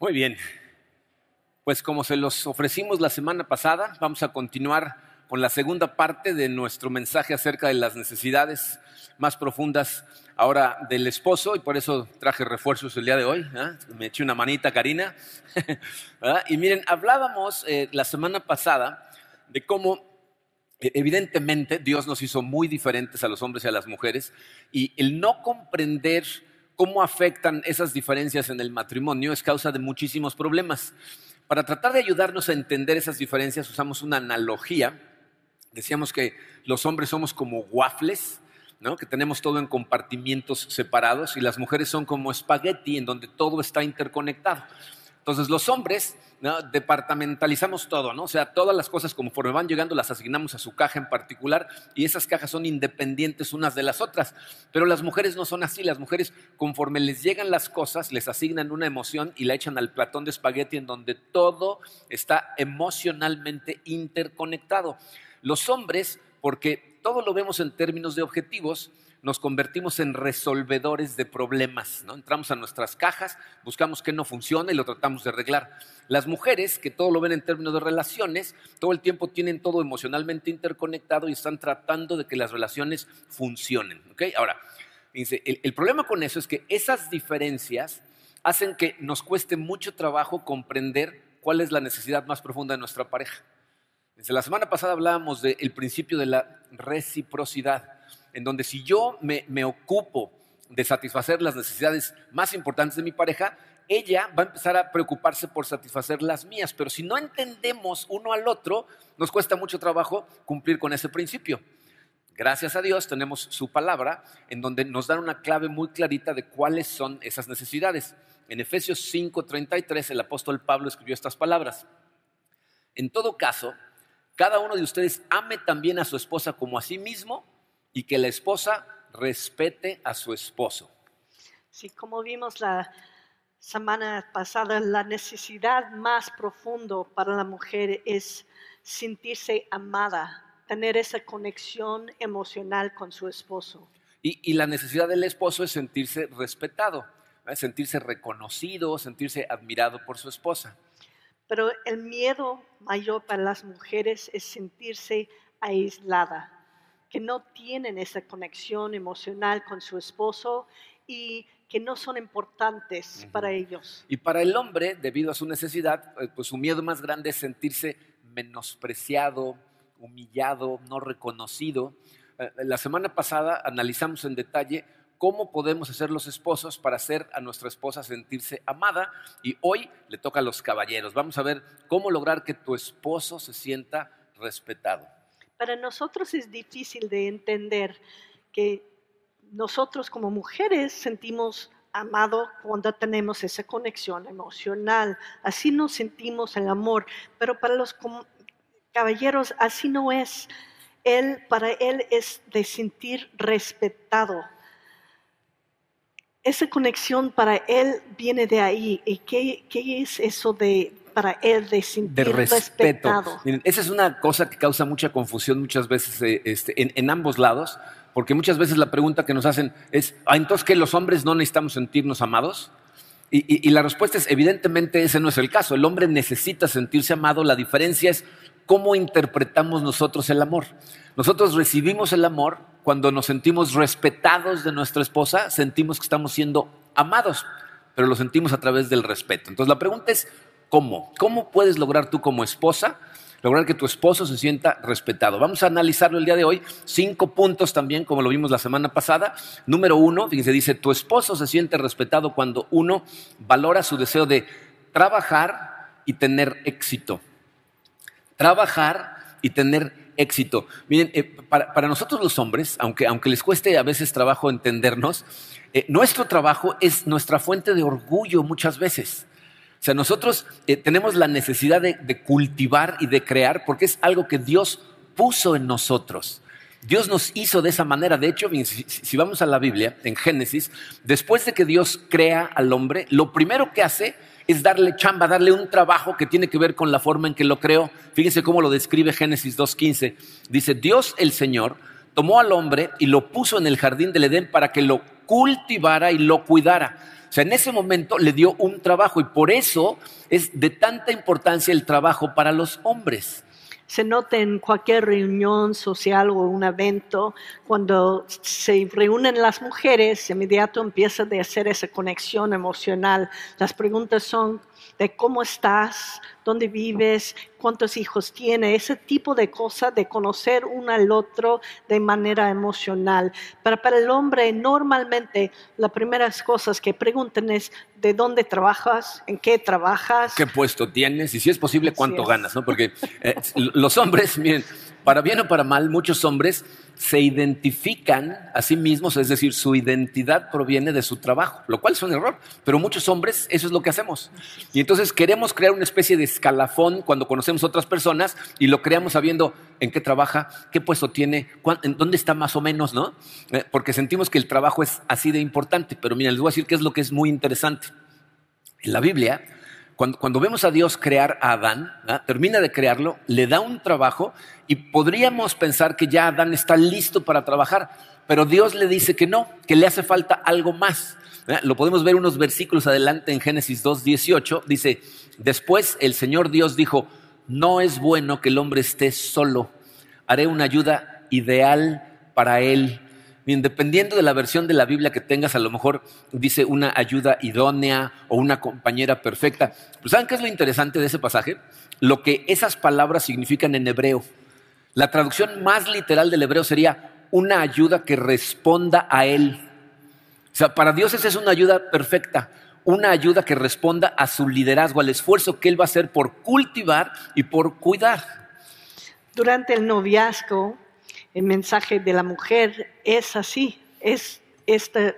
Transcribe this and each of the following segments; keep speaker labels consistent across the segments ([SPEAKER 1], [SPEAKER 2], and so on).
[SPEAKER 1] Muy bien. Pues como se los ofrecimos la semana pasada, vamos a continuar con la segunda parte de nuestro mensaje acerca de las necesidades más profundas ahora del esposo y por eso traje refuerzos el día de hoy. ¿ah? Me eché una manita, Karina. ¿Ah? y miren, hablábamos eh, la semana pasada de cómo eh, evidentemente Dios nos hizo muy diferentes a los hombres y a las mujeres y el no comprender cómo afectan esas diferencias en el matrimonio es causa de muchísimos problemas. Para tratar de ayudarnos a entender esas diferencias usamos una analogía. Decíamos que los hombres somos como waffles, ¿no? que tenemos todo en compartimientos separados y las mujeres son como espagueti en donde todo está interconectado. Entonces los hombres departamentalizamos todo, ¿no? O sea, todas las cosas conforme van llegando las asignamos a su caja en particular y esas cajas son independientes unas de las otras. Pero las mujeres no son así, las mujeres conforme les llegan las cosas les asignan una emoción y la echan al platón de espagueti en donde todo está emocionalmente interconectado. Los hombres, porque todo lo vemos en términos de objetivos, nos convertimos en resolvedores de problemas. ¿no? Entramos a nuestras cajas, buscamos qué no funciona y lo tratamos de arreglar. Las mujeres, que todo lo ven en términos de relaciones, todo el tiempo tienen todo emocionalmente interconectado y están tratando de que las relaciones funcionen. ¿okay? Ahora, el, el problema con eso es que esas diferencias hacen que nos cueste mucho trabajo comprender cuál es la necesidad más profunda de nuestra pareja. Desde la semana pasada hablábamos del principio de la reciprocidad en donde si yo me, ocupo de satisfacer las necesidades más importantes de mi pareja, ella va a empezar a preocuparse por satisfacer las mías. Pero si no entendemos uno al otro, nos cuesta mucho trabajo cumplir con ese principio. Gracias a Dios tenemos su palabra en donde nos dan una clave muy clarita de cuáles son esas necesidades. En Efesios 5:33 el apóstol Pablo escribió estas palabras. En todo caso, cada uno de ustedes ame también a su esposa como a sí mismo y que la esposa respete a su esposo.
[SPEAKER 2] Sí, como vimos la semana pasada, la necesidad más profundo para la mujer es sentirse amada, tener esa conexión emocional con su esposo.
[SPEAKER 1] Y, la necesidad del esposo es sentirse respetado, sentirse reconocido, sentirse admirado por su esposa.
[SPEAKER 2] Pero el miedo mayor para las mujeres es sentirse aislada que no tienen esa conexión emocional con su esposo y que no son importantes para ellos.
[SPEAKER 1] Y para el hombre, debido a su necesidad, eh, pues su miedo más grande es sentirse menospreciado, humillado, no reconocido. Eh, la semana pasada analizamos en detalle cómo podemos hacer los esposos para hacer a nuestra esposa sentirse amada y hoy le toca a los caballeros. Vamos a ver cómo lograr que tu esposo se sienta respetado
[SPEAKER 2] para nosotros es difícil de entender que nosotros como mujeres sentimos amado cuando tenemos esa conexión emocional. Así nos sentimos el amor, pero para los caballeros así no es. Él, para él es de sentir respetado. Esa conexión para él viene de ahí. ¿Y qué, qué es eso de para él de sentir
[SPEAKER 1] de respeto. esa es una cosa que causa mucha confusión muchas veces eh, este, en, ambos lados, porque muchas veces la pregunta que nos hacen es, ¿ah, entonces que los hombres no necesitamos sentirnos amados? Y, la respuesta es, evidentemente ese no es el caso. El hombre necesita sentirse amado. La diferencia es cómo interpretamos nosotros el amor. Nosotros recibimos el amor cuando nos sentimos respetados de nuestra esposa, sentimos que estamos siendo amados, pero lo sentimos a través del respeto. Entonces la pregunta es, ¿Cómo? ¿Cómo puedes lograr tú como esposa lograr que tu esposo se sienta respetado? Vamos a analizarlo el día de hoy. Cinco puntos también, como lo vimos la semana pasada. Número uno, fíjense, dice, tu esposo se siente respetado cuando uno valora su deseo de trabajar y tener éxito. Trabajar y tener éxito. Miren, eh, para, nosotros los hombres, aunque, aunque les cueste a veces trabajo entendernos, eh, nuestro trabajo es nuestra fuente de orgullo muchas veces. O sea, nosotros eh, tenemos la necesidad de, cultivar y de crear porque es algo que Dios puso en nosotros. Dios nos hizo de esa manera. De hecho, si, vamos a la Biblia, en Génesis, después de que Dios crea al hombre, lo primero que hace es darle chamba, darle un trabajo que tiene que ver con la forma en que lo creó. Fíjense cómo lo describe Génesis 2.15. Dice, Dios el Señor tomó al hombre y lo puso en el jardín del Edén para que lo cultivara y lo cuidara. O sea, en ese momento le dio un trabajo y por eso es de tanta importancia el trabajo para los hombres
[SPEAKER 2] se nota en cualquier reunión social o un evento, cuando se reúnen las mujeres, inmediato empieza a hacer esa conexión emocional. Las preguntas son de cómo estás, dónde vives, cuántos hijos tienes, ese tipo de cosas, de conocer uno al otro de manera emocional. Pero para el hombre, normalmente, las primeras cosas que preguntan es de dónde trabajas, en qué trabajas.
[SPEAKER 1] ¿Qué puesto tienes? Y si es posible, cuánto ganas, ¿no? Porque eh, los hombres, miren, para bien o para mal, muchos hombres se identifican a sí mismos, es decir, su identidad proviene de su trabajo, lo cual es un error, pero muchos hombres eso es lo que hacemos. Y entonces queremos crear una especie de escalafón cuando conocemos otras personas y lo creamos sabiendo en qué trabaja, qué puesto tiene, en dónde está más o menos, ¿no? Eh, porque sentimos que el trabajo es así de importante, pero mira, les voy a decir qué es lo que es muy interesante. En la Biblia, cuando, vemos a Dios crear a Adán, termina de crearlo, le da un trabajo y podríamos pensar que ya Adán está listo para trabajar, pero Dios le dice que no, que le hace falta algo más. Lo podemos ver unos versículos adelante en Génesis 2.18. Dice, después el Señor Dios dijo, no es bueno que el hombre esté solo, haré una ayuda ideal para él Bien, dependiendo de la versión de la Biblia que tengas, a lo mejor dice una ayuda idónea o una compañera perfecta. Pues, ¿saben qué es lo interesante de ese pasaje? Lo que esas palabras significan en hebreo. La traducción más literal del hebreo sería una ayuda que responda a Él. O sea, para Dios esa es una ayuda perfecta, una ayuda que responda a su liderazgo, al esfuerzo que Él va a hacer por cultivar y por cuidar.
[SPEAKER 2] Durante el noviazgo, el mensaje de la mujer es así, es este,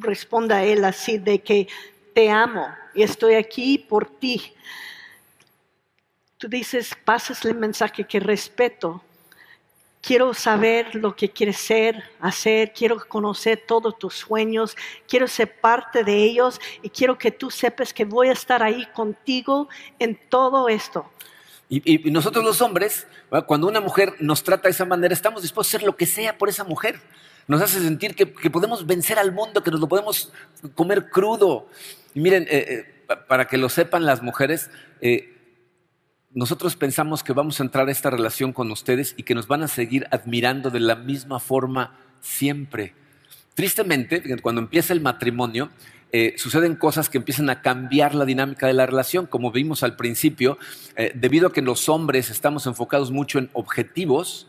[SPEAKER 2] responda a él así de que te amo y estoy aquí por ti. Tú dices, pasas el mensaje que respeto. Quiero saber lo que quieres ser, hacer, quiero conocer todos tus sueños, quiero ser parte de ellos y quiero que tú sepas que voy a estar ahí contigo en todo esto.
[SPEAKER 1] Y, nosotros los hombres, cuando una mujer nos trata de esa manera, estamos dispuestos a hacer lo que sea por esa mujer. Nos hace sentir que, podemos vencer al mundo, que nos lo podemos comer crudo. Y miren, eh, eh, para que lo sepan las mujeres, eh, nosotros pensamos que vamos a entrar a esta relación con ustedes y que nos van a seguir admirando de la misma forma siempre. Tristemente, cuando empieza el matrimonio, eh, suceden cosas que empiezan a cambiar la dinámica de la relación, como vimos al principio, eh, debido a que los hombres estamos enfocados mucho en objetivos.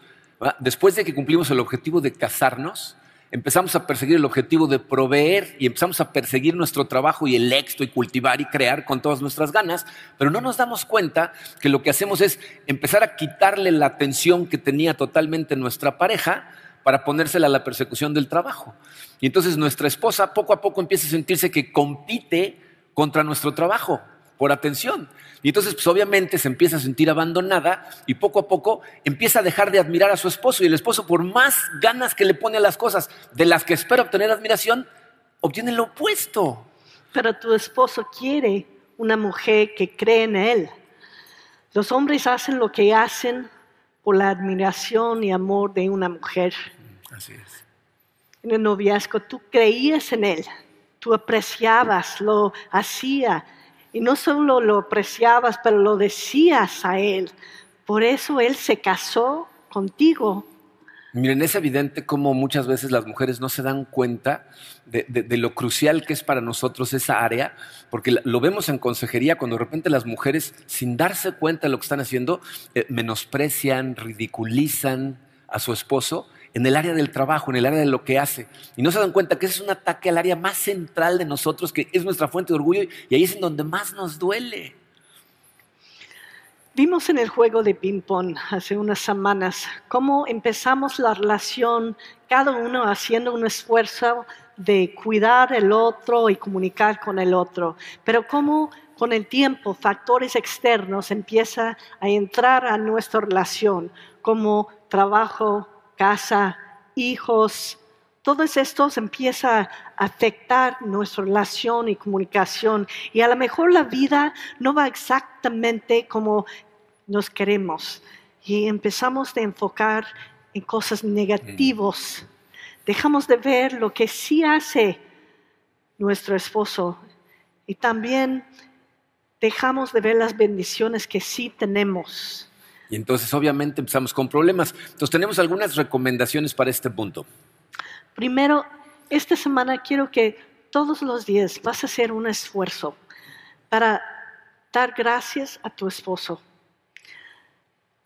[SPEAKER 1] Después de que cumplimos el objetivo de casarnos, empezamos a perseguir el objetivo de proveer y empezamos a perseguir nuestro trabajo y el éxito y cultivar y crear con todas nuestras ganas, pero no nos damos cuenta que lo que hacemos es empezar a quitarle la atención que tenía totalmente nuestra pareja para ponérsela a la persecución del trabajo. Y entonces nuestra esposa poco a poco empieza a sentirse que compite contra nuestro trabajo por atención. Y entonces, pues obviamente se empieza a sentir abandonada y poco a poco empieza a dejar de admirar a su esposo. Y el esposo, por más ganas que le pone a las cosas de las que espera obtener admiración, obtiene lo opuesto.
[SPEAKER 2] Pero tu esposo quiere una mujer que cree en él. Los hombres hacen lo que hacen por la admiración y amor de una mujer.
[SPEAKER 1] Así es.
[SPEAKER 2] En el noviazgo tú creías en él, tú apreciabas, lo hacía y no solo lo apreciabas, pero lo decías a él. Por eso él se casó contigo
[SPEAKER 1] Miren, es evidente cómo muchas veces las mujeres no se dan cuenta de, lo crucial que es para nosotros esa área, porque lo vemos en consejería cuando de repente las mujeres, sin darse cuenta de lo que están haciendo, eh, menosprecian, ridiculizan a su esposo en el área del trabajo, en el área de lo que hace. Y no se dan cuenta que ese es un ataque al área más central de nosotros, que es nuestra fuente de orgullo, y ahí es en donde más nos duele.
[SPEAKER 2] Vimos en el juego de ping-pong hace unas semanas cómo empezamos la relación, cada uno haciendo un esfuerzo de cuidar el otro y comunicar con el otro, pero cómo con el tiempo factores externos empiezan a entrar a nuestra relación, como trabajo, casa, hijos, todos estos empiezan a afectar nuestra relación y comunicación. Y a lo mejor la vida no va exactamente como nos queremos y empezamos a enfocar en cosas negativas dejamos de ver lo que sí hace nuestro esposo y también dejamos de ver las bendiciones que sí tenemos.
[SPEAKER 1] Y entonces obviamente empezamos con problemas. Entonces tenemos algunas recomendaciones para este punto.
[SPEAKER 2] Primero, esta semana quiero que todos los días vas a hacer un esfuerzo para dar gracias a tu esposo.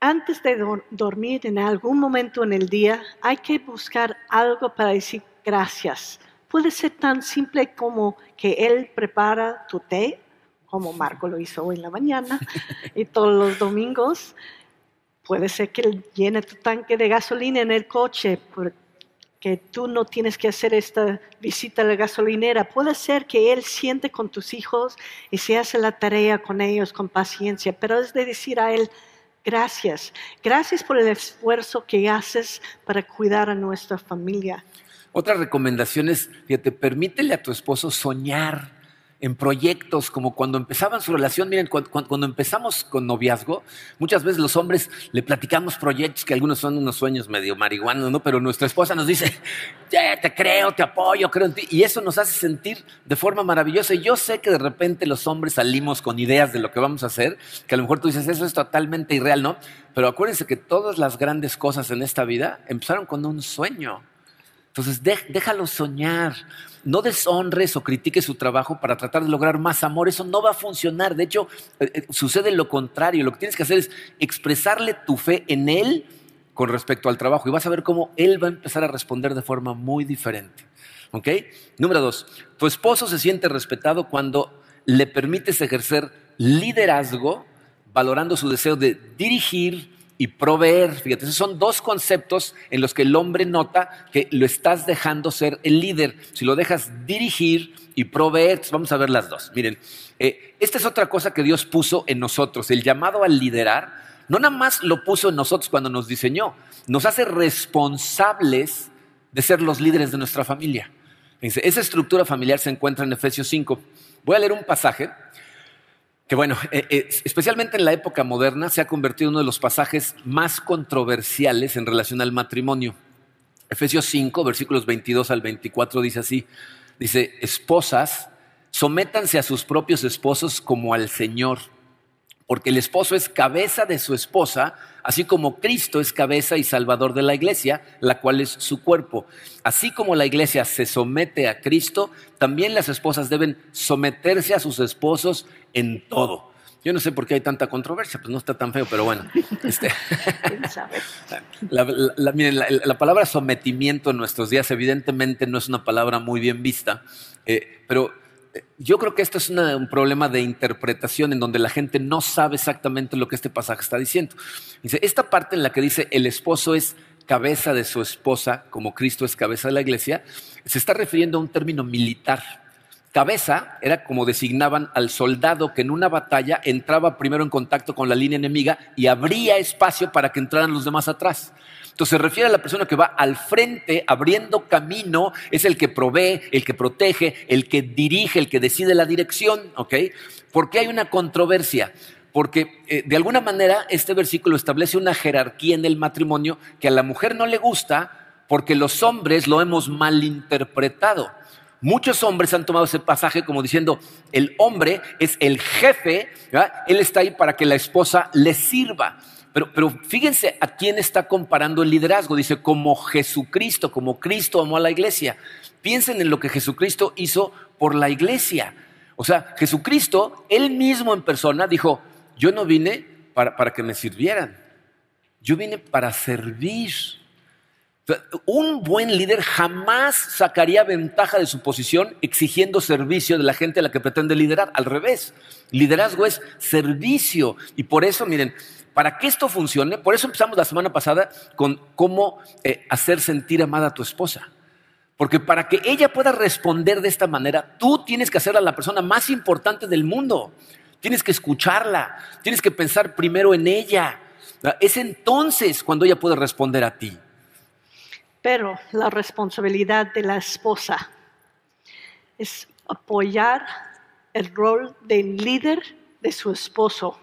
[SPEAKER 2] Antes de dormir en algún momento en el día, hay que buscar algo para decir gracias. Puede ser tan simple como que él prepara tu té, como Marco lo hizo hoy en la mañana y todos los domingos. Puede ser que él llene tu tanque de gasolina en el coche, que tú no tienes que hacer esta visita a la gasolinera. Puede ser que Él siente con tus hijos y se hace la tarea con ellos con paciencia, pero es de decir a Él, gracias, gracias por el esfuerzo que haces para cuidar a nuestra familia.
[SPEAKER 1] Otra recomendación es, fíjate, permítele a tu esposo soñar en proyectos, como cuando empezaban su relación, miren, cuando, empezamos con noviazgo, muchas veces los hombres le platicamos proyectos que algunos son unos sueños medio marihuanos, ¿no? Pero nuestra esposa nos dice, te creo, te apoyo, creo en ti, y eso nos hace sentir de forma maravillosa. Y yo sé que de repente los hombres salimos con ideas de lo que vamos a hacer, que a lo mejor tú dices, eso es totalmente irreal, ¿no? Pero acuérdense que todas las grandes cosas en esta vida empezaron con un sueño. Entonces, déjalo soñar no deshonres o critiques su trabajo para tratar de lograr más amor. Eso no va a funcionar. De hecho, eh, eh, sucede lo contrario. Lo que tienes que hacer es expresarle tu fe en él con respecto al trabajo y vas a ver cómo él va a empezar a responder de forma muy diferente. ¿Ok? Número dos, tu esposo se siente respetado cuando le permites ejercer liderazgo, valorando su deseo de dirigir, y proveer. Fíjate, esos son dos conceptos en los que el hombre nota que lo estás dejando ser el líder. Si lo dejas dirigir y proveer, vamos a ver las dos. Miren, eh, esta es otra cosa que Dios puso en nosotros, el llamado al liderar. No nada más lo puso en nosotros cuando nos diseñó, nos hace responsables de ser los líderes de nuestra familia. esa estructura familiar se encuentra en Efesios 5. Voy a leer un pasaje que bueno, eh, eh, especialmente en la época moderna se ha convertido en uno de los pasajes más controversiales en relación al matrimonio. Efesios 5, versículos 22 al 24 dice así, dice, esposas, sométanse a sus propios esposos como al Señor, porque el esposo es cabeza de su esposa, así como Cristo es cabeza y salvador de la iglesia, la cual es su cuerpo. Así como la iglesia se somete a Cristo, también las esposas deben someterse a sus esposos en todo. Yo no sé por qué hay tanta controversia, pues no está tan feo, pero bueno. Este, la, la, palabra sometimiento en nuestros días evidentemente no es una palabra muy bien vista, eh, pero yo creo que esto es un problema de interpretación en donde la gente no sabe exactamente lo que este pasaje está diciendo. Dice, esta parte en la que dice el esposo es cabeza de su esposa, como Cristo es cabeza de la iglesia, se está refiriendo a un término militar. Cabeza era como designaban al soldado que en una batalla entraba primero en contacto con la línea enemiga y abría espacio para que entraran los demás atrás. Entonces se refiere a la persona que va al frente, abriendo camino, es el que provee, el que protege, el que dirige, el que decide la dirección, ¿ok? ¿Por qué hay una controversia? Porque eh, de alguna manera este versículo establece una jerarquía en el matrimonio que a la mujer no le gusta porque los hombres lo hemos malinterpretado. Muchos hombres han tomado ese pasaje como diciendo, el hombre es el jefe, él está ahí para que la esposa le sirva. Pero, fíjense a quién está comparando el liderazgo. Dice, como Jesucristo, como Cristo amó a la iglesia. Piensen en lo que Jesucristo hizo por la iglesia. O sea, Jesucristo, él mismo en persona, dijo, yo no vine para, para que me sirvieran, yo vine para servir. Un buen líder jamás sacaría ventaja de su posición exigiendo servicio de la gente a la que pretende liderar. Al revés, liderazgo es servicio. Y por eso, miren, para que esto funcione, por eso empezamos la semana pasada con cómo eh, hacer sentir amada a tu esposa. Porque para que ella pueda responder de esta manera, tú tienes que hacerla la persona más importante del mundo. Tienes que escucharla, tienes que pensar primero en ella. Es entonces cuando ella puede responder a ti.
[SPEAKER 2] Pero la responsabilidad de la esposa es apoyar el rol de líder de su esposo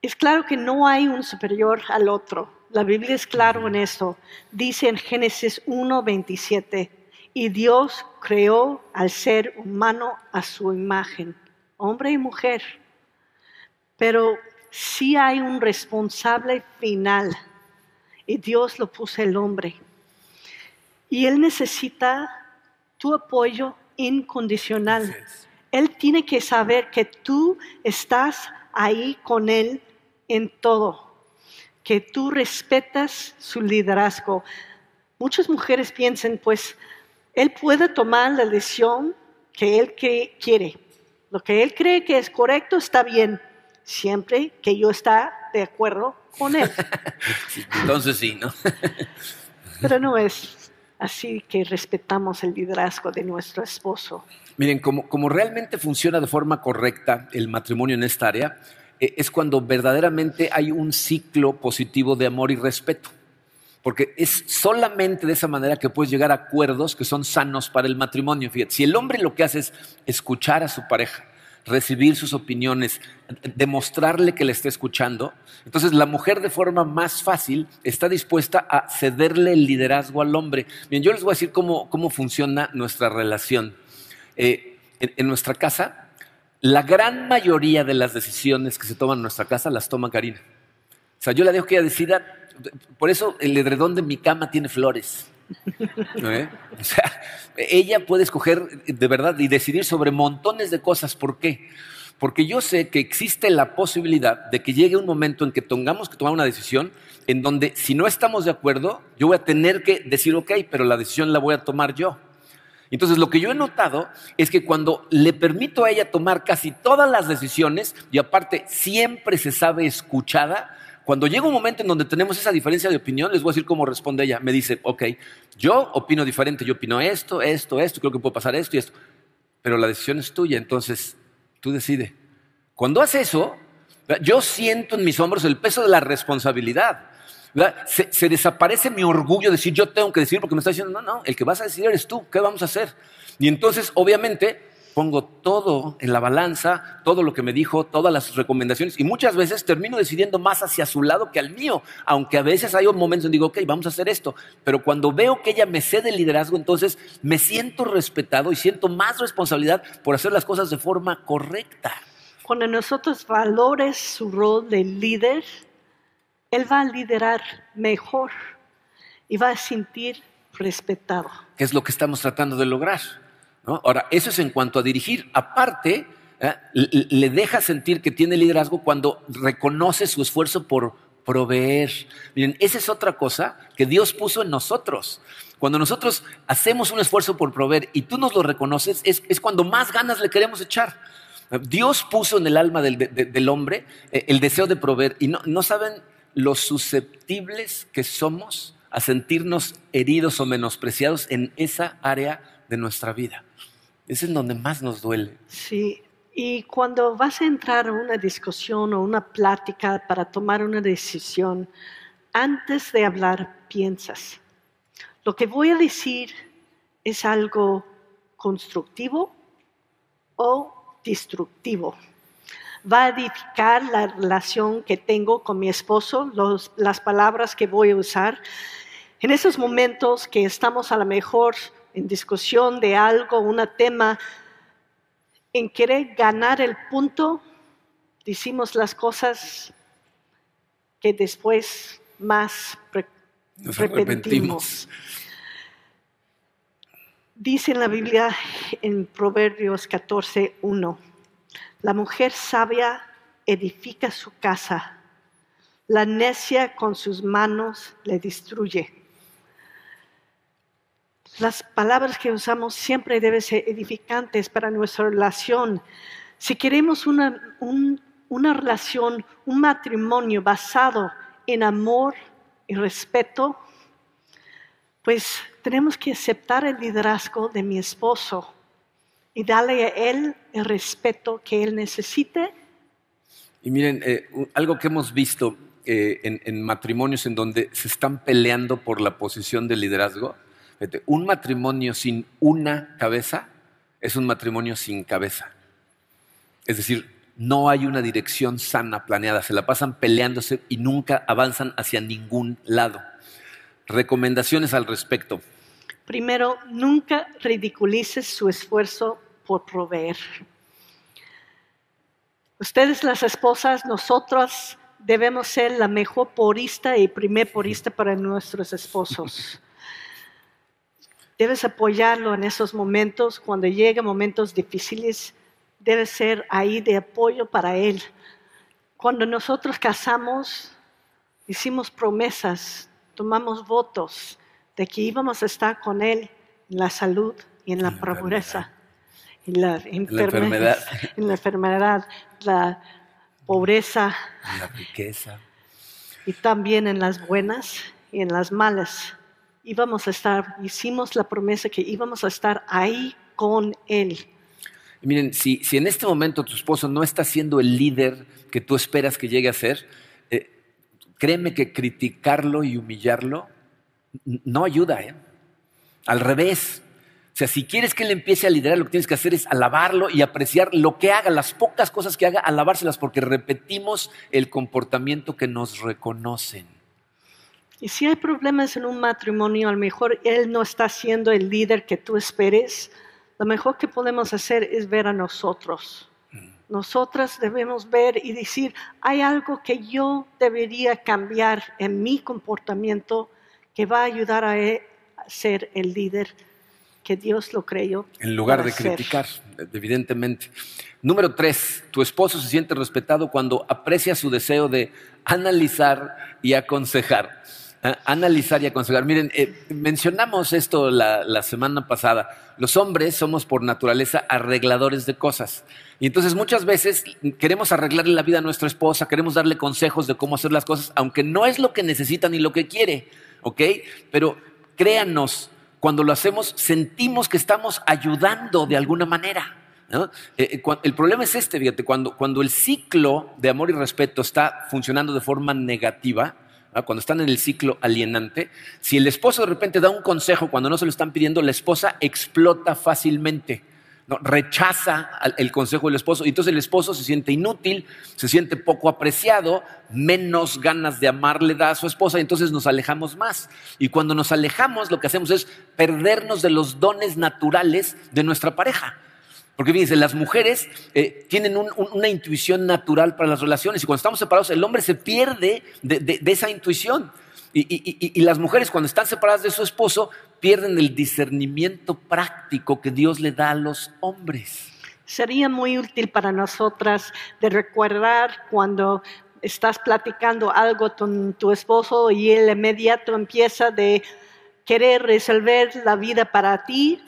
[SPEAKER 2] es claro que no hay un superior al otro. La Biblia es claro en esto. Dice en Génesis 1:27, y Dios creó al ser humano a su imagen, hombre y mujer. Pero sí hay un responsable final, y Dios lo puso el hombre. Y él necesita tu apoyo incondicional. Él tiene que saber que tú estás ahí con él en todo, que tú respetas su liderazgo. Muchas mujeres piensan, pues, él puede tomar la decisión que él quiere. Lo que él cree que es correcto está bien, siempre que yo está de acuerdo con él.
[SPEAKER 1] Entonces sí, ¿no?
[SPEAKER 2] Pero no es así que respetamos el liderazgo de nuestro esposo.
[SPEAKER 1] Miren, como, como realmente funciona de forma correcta el matrimonio en esta área, es cuando verdaderamente hay un ciclo positivo de amor y respeto. Porque es solamente de esa manera que puedes llegar a acuerdos que son sanos para el matrimonio. Fíjate, si el hombre lo que hace es escuchar a su pareja, recibir sus opiniones, demostrarle que le está escuchando, entonces la mujer de forma más fácil está dispuesta a cederle el liderazgo al hombre. Bien, yo les voy a decir cómo, cómo funciona nuestra relación. Eh, en, nuestra casa, la gran mayoría de las decisiones que se toman en nuestra casa las toma Karina. O sea, yo la dejo que ella decida, por eso el edredón de mi cama tiene flores. ¿Eh? O sea, ella puede escoger de verdad y decidir sobre montones de cosas. ¿Por qué? Porque yo sé que existe la posibilidad de que llegue un momento en que tengamos que tomar una decisión en donde si no estamos de acuerdo, yo voy a tener que decir, ok, pero la decisión la voy a tomar yo. Entonces, lo que yo he notado es que cuando le permito a ella tomar casi todas las decisiones y aparte siempre se sabe escuchada, cuando llega un momento en donde tenemos esa diferencia de opinión, les voy a decir cómo responde ella. Me dice, ok, yo opino diferente, yo opino esto, esto, esto, creo que puede pasar esto y esto, pero la decisión es tuya, entonces tú decide. Cuando hace eso, yo siento en mis hombros el peso de la responsabilidad. Se, desaparece mi orgullo de decir yo tengo que decir porque me está diciendo, no, no, el que vas a decidir eres tú, ¿qué vamos a hacer? Y entonces, obviamente, pongo todo en la balanza, todo lo que me dijo, todas las recomendaciones, y muchas veces termino decidiendo más hacia su lado que al mío, aunque a veces hay momentos en digo, ok, vamos a hacer esto, pero cuando veo que ella me cede el liderazgo, entonces me siento respetado y siento más responsabilidad por hacer las cosas de forma correcta.
[SPEAKER 2] Cuando nosotros valores su rol de líder, él va a liderar mejor y va a sentir respetado.
[SPEAKER 1] ¿Qué es lo que estamos tratando de lograr? Ahora, eso es en cuanto a dirigir. Aparte, ¿eh? le deja sentir que tiene liderazgo cuando reconoce su esfuerzo por proveer. Miren, esa es otra cosa que Dios puso en nosotros. Cuando nosotros hacemos un esfuerzo por proveer y tú nos lo reconoces, es, cuando más ganas le queremos echar. Dios puso en el alma del, hombre eh, el deseo de proveer y no, no saben lo susceptibles que somos a sentirnos heridos o menospreciados en esa área de nuestra vida. Es donde más nos duele.
[SPEAKER 2] Sí, y cuando vas a entrar a una discusión o una plática para tomar una decisión, antes de hablar piensas, ¿lo que voy a decir es algo constructivo o destructivo? Va a edificar la relación que tengo con mi esposo, las palabras que voy a usar. En esos momentos que estamos a lo mejor en discusión de algo, un tema, en querer ganar el punto, decimos las cosas que después más repetimos. Dice en la Biblia en Proverbios 14, 1 la mujer sabia edifica su casa, la necia con sus manos le destruye. Las palabras que usamos siempre deben ser edificantes para nuestra relación. Si queremos una, una relación, un matrimonio basado en amor y respeto, pues tenemos que aceptar el liderazgo de mi esposo y darle a Él el respeto que Él necesite.
[SPEAKER 1] Y miren, eh, algo que hemos visto eh, en, matrimonios en donde se están peleando por la posición de liderazgo, un matrimonio sin una cabeza es un matrimonio sin cabeza. Es decir, no hay una dirección sana planeada, se la pasan peleándose y nunca avanzan hacia ningún lado. Recomendaciones al respecto.
[SPEAKER 2] Primero, nunca ridiculices su esfuerzo por proveer. Ustedes las esposas, nosotras debemos ser la mejor porista y primer porista para nuestros esposos. Debes apoyarlo en esos momentos, cuando lleguen momentos difíciles, debes ser ahí de apoyo para él. Cuando nosotros casamos, hicimos promesas, tomamos votos de que íbamos a estar con él en la salud y en la pobreza, en la enfermedad, en la enfermedad, la pobreza,
[SPEAKER 1] en la riqueza
[SPEAKER 2] y también en las buenas y en las malas íbamos a estar, hicimos la promesa que íbamos a estar ahí con Él.
[SPEAKER 1] miren, si, si en este momento tu esposo no está siendo el líder que tú esperas que llegue a ser, eh, créeme que criticarlo y humillarlo no ayuda. ¿eh? Al revés. O sea, si quieres que él empiece a liderar, lo que tienes que hacer es alabarlo y apreciar lo que haga, las pocas cosas que haga, alabárselas, porque repetimos el comportamiento que nos reconocen.
[SPEAKER 2] Y si hay problemas en un matrimonio, a lo mejor él no está siendo el líder que tú esperes, lo mejor que podemos hacer es ver a nosotros. Mm. Nosotras debemos ver y decir, hay algo que yo debería cambiar en mi comportamiento que va a ayudar a, él a ser el líder que Dios lo creyó.
[SPEAKER 1] En lugar de criticar, evidentemente. Número tres, tu esposo se siente respetado cuando aprecia su deseo de analizar y aconsejar analizar y aconsejar. Miren, eh, mencionamos esto la, semana pasada. Los hombres somos por naturaleza arregladores de cosas. Y entonces muchas veces queremos arreglarle la vida a nuestra esposa, queremos darle consejos de cómo hacer las cosas, aunque no es lo que necesita ni lo que quiere, ¿ok? Pero créanos, cuando lo hacemos sentimos que estamos ayudando de alguna manera. Eh, eh, el problema es este, fíjate, cuando, cuando el ciclo de amor y respeto está funcionando de forma negativa, cuando están en el ciclo alienante, si el esposo de repente da un consejo cuando no se lo están pidiendo, la esposa explota fácilmente. ¿No? rechaza el consejo del esposo y entonces el esposo se siente inútil, se siente poco apreciado, menos ganas de amarle da a su esposa y entonces nos alejamos más. Y cuando nos alejamos lo que hacemos es perdernos de los dones naturales de nuestra pareja. Porque fíjense, las mujeres eh, tienen una intuición natural para las relaciones y cuando estamos separados el hombre se pierde de, esa intuición. Y, las mujeres cuando están separadas de su esposo pierden el discernimiento práctico que Dios le da a los hombres.
[SPEAKER 2] Sería muy útil para nosotras de recordar cuando estás platicando algo con tu esposo y él inmediato empieza de querer resolver la vida para ti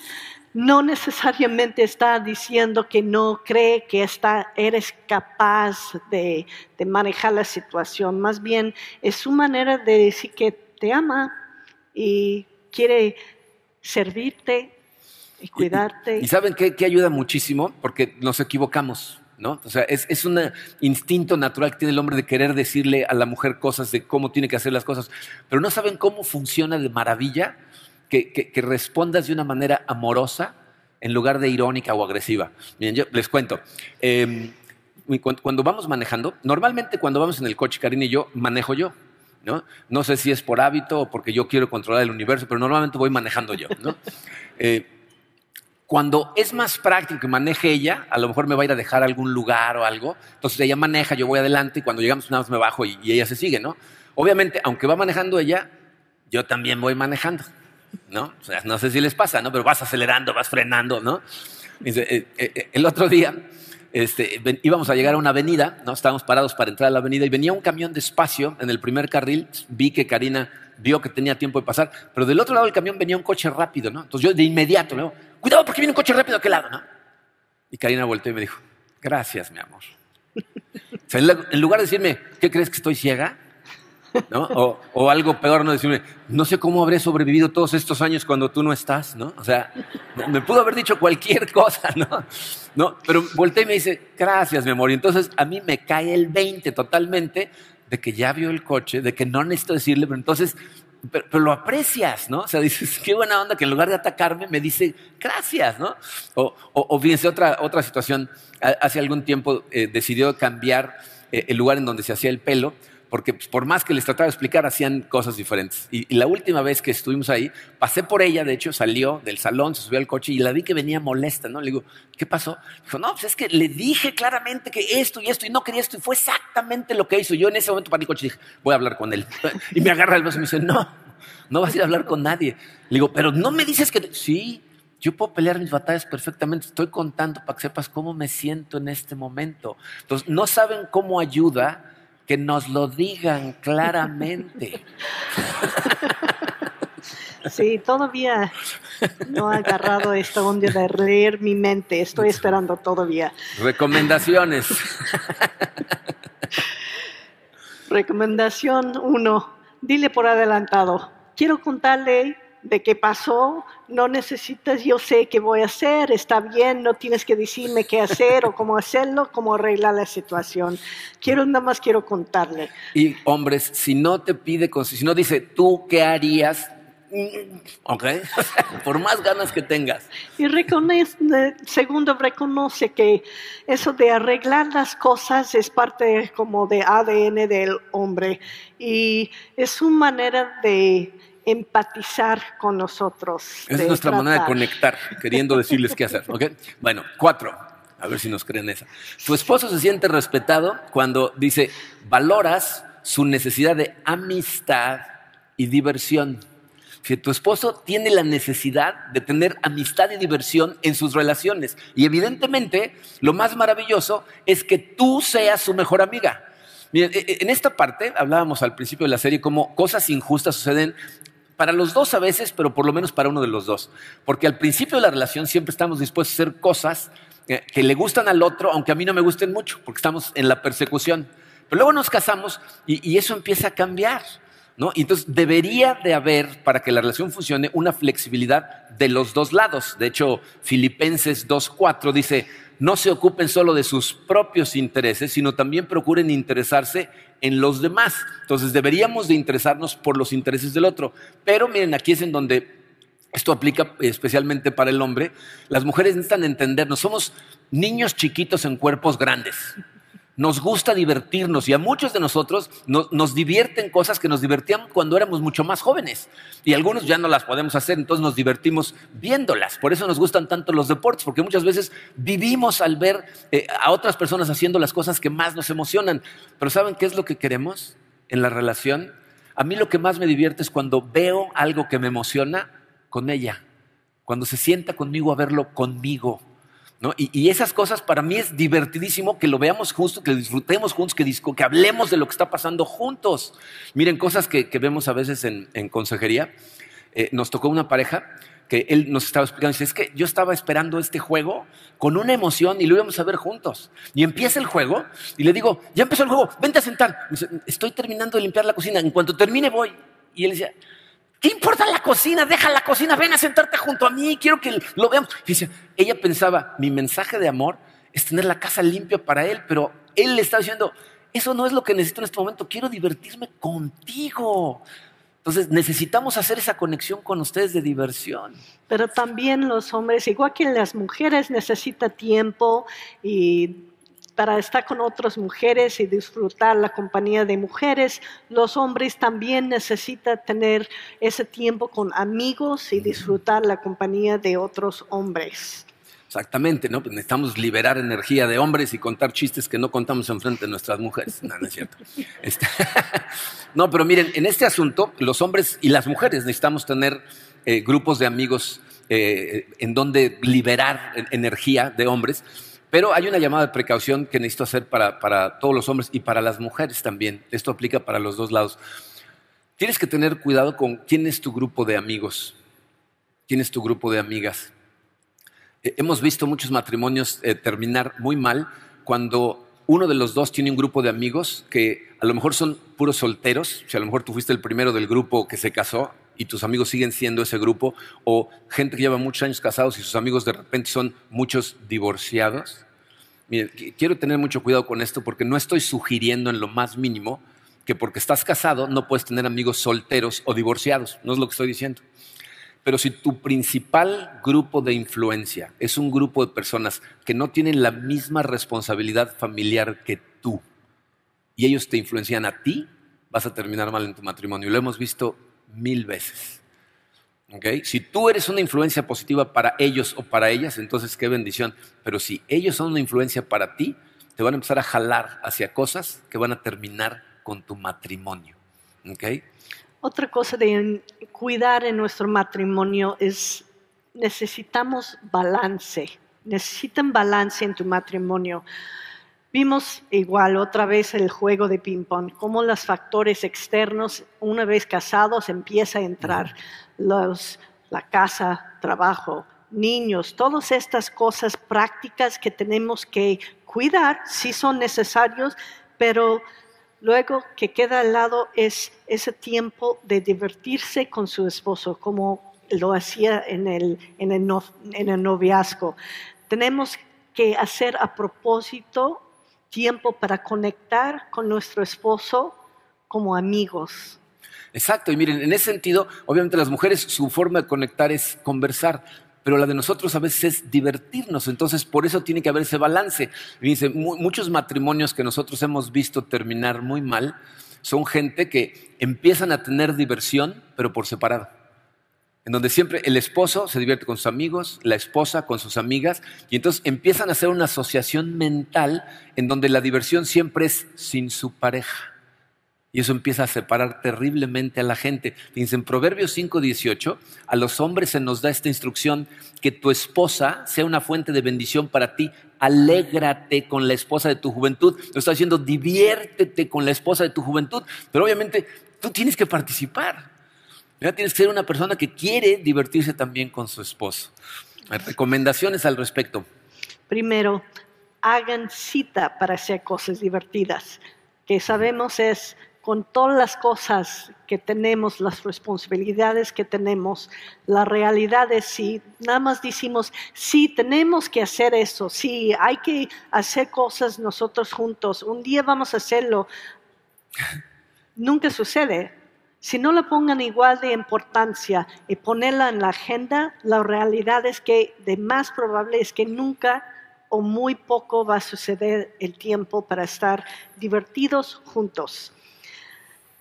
[SPEAKER 2] no necesariamente está diciendo que no cree que está, eres capaz de, manejar la situación, más bien es su manera de decir que te ama y quiere servirte y cuidarte.
[SPEAKER 1] ¿Y, saben qué, ayuda muchísimo? Porque nos equivocamos. ¿No? O sea, es, es, un instinto natural que tiene el hombre de querer decirle a la mujer cosas de cómo tiene que hacer las cosas, pero no saben cómo funciona de maravilla que, respondas de una manera amorosa en lugar de irónica o agresiva. Miren, yo les cuento. Em, cuando vamos manejando, normalmente cuando vamos en el coche, Karina y yo, manejo yo. ¿No? no sé si es por hábito o porque yo quiero controlar el universo, pero normalmente voy manejando yo. Eh, cuando es más práctico que maneje ella, a lo mejor me va a ir a dejar algún lugar o algo. Entonces ella maneja, yo voy adelante y cuando llegamos nada más me bajo y, y ella se sigue, ¿no? Obviamente, aunque va manejando ella, yo también voy manejando. ¿no? no sé si les pasa, ¿no? Pero vas acelerando, vas frenando, ¿no? Eh, eh, el otro día este, íbamos a llegar a una avenida, ¿no? Estábamos parados para entrar a la avenida y venía un camión despacio en el primer carril. Vi que Karina vio que tenía tiempo de pasar, pero del otro lado del camión venía un coche rápido, ¿no? Entonces yo de inmediato le digo, cuidado porque viene un coche rápido a aquel lado, ¿no? Y Karina volteó y me dijo, gracias, mi amor. en lugar de decirme, ¿qué crees que estoy ciega? O, algo peor, no decirme, no sé cómo habré sobrevivido todos estos años cuando tú no estás, ¿no? O sea, me pudo haber dicho cualquier cosa, ¿no? ¿No? Pero volteé y me dice, gracias, mi entonces a mí me cae el 20 totalmente de que ya vio el coche, de que no necesito decirle, pero entonces pero, lo aprecias, ¿no? O sea, dices, qué buena onda que en lugar de atacarme me dice gracias, ¿no? O, o, otra, otra situación, hace algún tiempo eh, decidió cambiar eh, el lugar en donde se hacía el pelo porque pues, por más que les trataba de explicar, hacían cosas diferentes. Y, la última vez que estuvimos ahí, pasé por ella, de hecho, salió del salón, se subió al coche y la vi que venía molesta, ¿no? Le digo, ¿qué pasó? Dijo, no, pues es que le dije claramente que esto y esto y no quería esto y fue exactamente lo que hizo. Yo en ese momento para el coche dije, voy a hablar con él. Y me agarra el brazo y me dice, no, no vas a ir a hablar con nadie. Le digo, pero no me dices que... Sí, yo puedo pelear mis batallas perfectamente. Estoy contando para que sepas cómo me siento en este momento. Entonces, no saben cómo ayuda que nos lo digan claramente.
[SPEAKER 2] Sí, todavía no he agarrado esta onda de leer mi mente. Estoy esperando todavía.
[SPEAKER 1] Recomendaciones.
[SPEAKER 2] Recomendación uno. Dile por adelantado. Quiero contarle de qué pasó, no necesitas, yo sé qué voy a hacer, está bien, no tienes que decirme qué hacer o cómo hacerlo, cómo arreglar la situación. Quiero, nada más quiero contarle.
[SPEAKER 1] Y hombres, si no te pide, si no dice, ¿tú qué harías? Mm, ok, por más ganas que tengas.
[SPEAKER 2] Y reconoce, segundo, reconoce que eso de arreglar las cosas es parte como de ADN del hombre y es una manera de empatizar con nosotros.
[SPEAKER 1] Esa es nuestra manera de conectar, queriendo decirles qué hacer. Bueno, cuatro. A ver si nos creen esa. Tu esposo se siente respetado cuando dice, valoras su necesidad de amistad y diversión. Si tu esposo tiene la necesidad de tener amistad y diversión en sus relaciones. Y evidentemente, lo más maravilloso es que tú seas su mejor amiga. Miren, e, e, en esta parte hablábamos al principio de la serie cómo cosas injustas suceden para los dos a veces, pero por lo menos para uno de los dos. Porque al principio de la relación siempre estamos dispuestos a hacer cosas que, le gustan al otro, aunque a mí no me gusten mucho, porque estamos en la persecución. Pero luego nos casamos y, eso empieza a cambiar. ¿no? Entonces debería de haber, para que la relación funcione, una flexibilidad de los dos lados. De hecho, Filipenses 2.4 dice, no se ocupen solo de sus propios intereses, sino también procuren interesarse en los demás. Entonces deberíamos de interesarnos por los intereses del otro. Pero miren, aquí es en donde esto aplica especialmente para el hombre. Las mujeres necesitan entendernos. Somos niños chiquitos en cuerpos grandes nos gusta divertirnos y a muchos de nosotros nos divierten cosas que nos divertían cuando éramos mucho más jóvenes y algunos ya no las podemos hacer, entonces nos divertimos viéndolas. Por eso nos gustan tanto los deportes, porque muchas veces vivimos al ver eh, a otras personas haciendo las cosas que más nos emocionan. Pero ¿saben qué es lo que queremos en la relación? A mí lo que más me divierte es cuando veo algo que me emociona con ella, cuando se sienta conmigo a verlo conmigo y, esas cosas para mí es divertidísimo que lo veamos juntos, que lo disfrutemos juntos, que, hablemos de lo que está pasando juntos. Miren, cosas que, vemos a veces en, consejería. Eh, nos tocó una pareja que él nos estaba explicando, dice, es que yo estaba esperando este juego con una emoción y lo íbamos a ver juntos. Y empieza el juego y le digo, ya empezó el juego, vente a sentar. dice, estoy terminando de limpiar la cocina, en cuanto termine voy. Y él decía, ¿Qué importa la cocina? Deja la cocina, ven a sentarte junto a mí, quiero que lo veamos. Dice, ella pensaba, mi mensaje de amor es tener la casa limpia para él, pero él le está diciendo, eso no es lo que necesito en este momento, quiero divertirme contigo. Entonces necesitamos hacer esa conexión con ustedes de diversión.
[SPEAKER 2] Pero también los hombres, igual que las mujeres, necesitan tiempo y para estar con otras mujeres y disfrutar la compañía de mujeres. Los hombres también necesitan tener ese tiempo con amigos y disfrutar la compañía de otros hombres.
[SPEAKER 1] Exactamente, ¿no? Pues necesitamos liberar energía de hombres y contar chistes que no contamos en frente de nuestras mujeres. No, no es cierto. Este, no, pero miren, en este asunto, los hombres y las mujeres necesitamos tener eh, grupos de amigos eh, en donde liberar energía de hombres. Pero hay una llamada de precaución que necesito hacer para, todos los hombres y para las mujeres también. Esto aplica para los dos lados. Tienes que tener cuidado con quién es tu grupo de amigos, quién es tu grupo de amigas. Eh, hemos visto muchos matrimonios eh, terminar muy mal cuando uno de los dos tiene un grupo de amigos que a lo mejor son puros solteros, si a lo mejor tú fuiste el primero del grupo que se casó y tus amigos siguen siendo ese grupo, o gente que lleva muchos años casados y sus amigos de repente son muchos divorciados. quiero tener mucho cuidado con esto porque no estoy sugiriendo en lo más mínimo que porque estás casado no puedes tener amigos solteros o divorciados, no es lo que estoy diciendo. Pero si tu principal grupo de influencia es un grupo de personas que no tienen la misma responsabilidad familiar que tú y ellos te influencian a ti, vas a terminar mal en tu matrimonio. Lo hemos visto mil veces. Si tú eres una influencia positiva para ellos o para ellas, entonces qué bendición. Pero si ellos son una influencia para ti, te van a empezar a jalar hacia cosas que van a terminar con tu matrimonio.
[SPEAKER 2] Otra cosa de cuidar en nuestro matrimonio es necesitamos balance. Necesitan balance en tu matrimonio. Vimos igual otra vez el juego de ping-pong, cómo los factores externos, una vez casados, empieza a entrar. Los, la casa, trabajo, niños, todas estas cosas prácticas que tenemos que cuidar, sí son necesarios, pero Luego, que queda al lado es ese tiempo de divertirse con su esposo, como lo hacía en el, en el, en el noviazgo. Tenemos que hacer a propósito tiempo para conectar con nuestro esposo como amigos.
[SPEAKER 1] Exacto, y miren, en ese sentido, obviamente las mujeres, su forma de conectar es conversar, pero la de nosotros a veces es divertirnos, entonces por eso tiene que haber ese balance. Dice, muchos matrimonios que nosotros hemos visto terminar muy mal son gente que empiezan a tener diversión, pero por separado. En donde siempre el esposo se divierte con sus amigos, la esposa con sus amigas, y entonces empiezan a hacer una asociación mental en donde la diversión siempre es sin su pareja. Y eso empieza a separar terriblemente a la gente. Fíjense, en Proverbios 5:18, a los hombres se nos da esta instrucción, que tu esposa sea una fuente de bendición para ti. Alégrate con la esposa de tu juventud. Lo está diciendo, diviértete con la esposa de tu juventud. Pero obviamente tú tienes que participar. Tienes que ser una persona que quiere divertirse también con su esposo. Recomendaciones al respecto.
[SPEAKER 2] Primero, hagan cita para hacer cosas divertidas, que sabemos es con todas las cosas que tenemos, las responsabilidades que tenemos, la realidad es si nada más decimos, sí, tenemos que hacer eso, sí, hay que hacer cosas nosotros juntos, un día vamos a hacerlo, nunca sucede. Si no le pongan igual de importancia y ponerla en la agenda, la realidad es que de más probable es que nunca o muy poco va a suceder el tiempo para estar divertidos juntos.